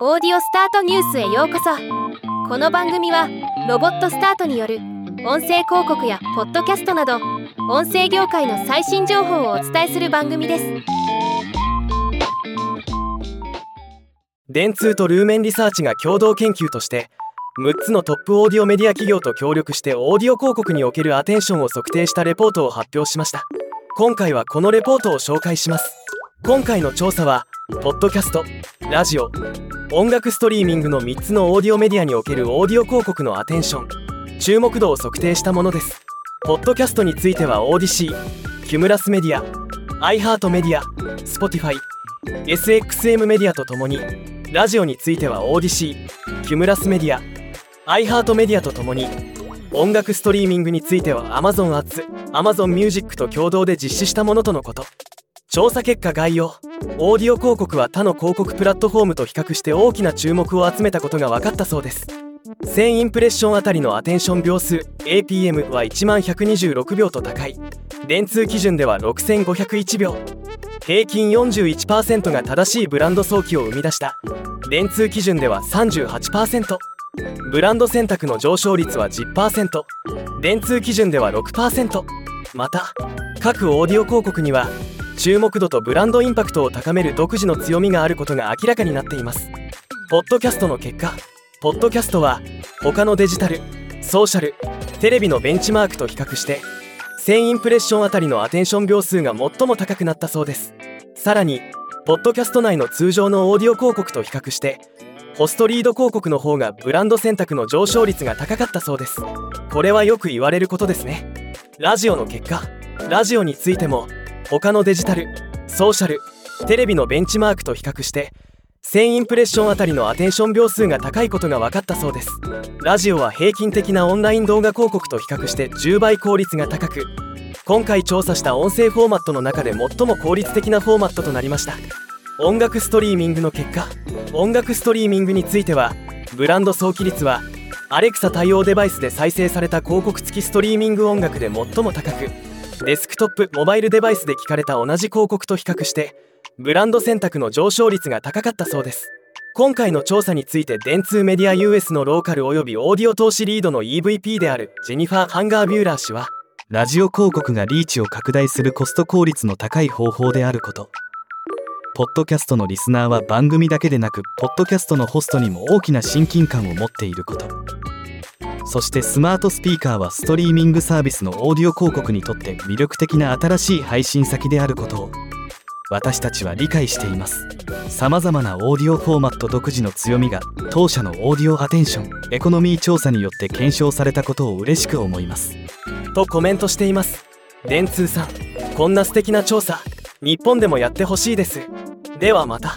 オーディオスタートニュースへようこそ。この番組はロボットスタートによる音声広告やポッドキャストなど音声業界の最新情報をお伝えする番組です。電通とルーメンリサーチが共同研究として6つのトップオーディオメディア企業と協力してオーディオ広告におけるアテンションを測定したレポートを発表しました。今回はこのレポートを紹介します。今回の調査はポッドキャストラジオ音楽ストリーミングの3つのオーディオメディアにおけるオーディオ広告のアテンション。注目度を測定したものです。ポッドキャストについてはオーディシー。キュムラスメディア。iHeart メディア。Spotify SXM メディアとともに。ラジオについてはオーディシー。キュムラスメディア。iHeart メディアとともに。音楽ストリーミングについては Amazon Ads Amazon Music と共同で実施したものとのこと。調査結果概要。オーディオ広告は他の広告プラットフォームと比較して大きな注目を集めたことが分かったそうです。1000インプレッションあたりのアテンション秒数。APM は1万126秒と高い。電通基準では6501秒。平均41%が正しいブランド早期を生み出した。電通基準では38%ブランド選択の上昇率は10%電通基準では6%また各オーディオ広告には注目度とブランドインパクトを高める独自の強みがあることが明らかになっています。ポッドキャストの結果ポッドキャストは他のデジタルソーシャルテレビのベンチマークと比較して1000インプレッションあたりのアテンション秒数が最も高くなったそうです。さらにポッドキャスト内の通常のオーディオ広告と比較してホストリード広告の方がブランド選択の上昇率が高かったそうです。これはよく言われることですね。ラジオの結果ラジオについても他のデジタルソーシャルテレビのベンチマークと比較して1000インプレッションあたりのアテンション秒数が高いことが分かったそうです。ラジオは平均的なオンライン動画広告と比較して10倍効率が高く今回調査した音声フォーマットの中で最も効率的なフォーマットとなりました。音楽ストリーミングの結果音楽ストリーミングについてはブランド早期率はアレクサ対応デバイスで再生された広告付きストリーミング音楽で最も高くデスクトップモバイルデバイスで聞かれた同じ広告と比較してブランド選択の上昇率が高かったそうです。今回の調査について電通メディア US のローカルおよびオーディオ投資リードの EVP であるジェニファー・ハンガービューラー氏はラジオ広告がリーチを拡大するコスト効率の高い方法であること。ポッドキャストのリスナーは番組だけでなくポッドキャストのホストにも大きな親近感を持っていること。そしてスマートスピーカーはストリーミングサービスのオーディオ広告にとって魅力的な新しい配信先であることを私たちは理解しています。さまざまなオーディオフォーマット独自の強みが当社のオーディオアテンションエコノミー調査によって検証されたことを嬉しく思います。とコメントしています。電通さんこんな素敵な調査日本でもやってほしいです。ではまた。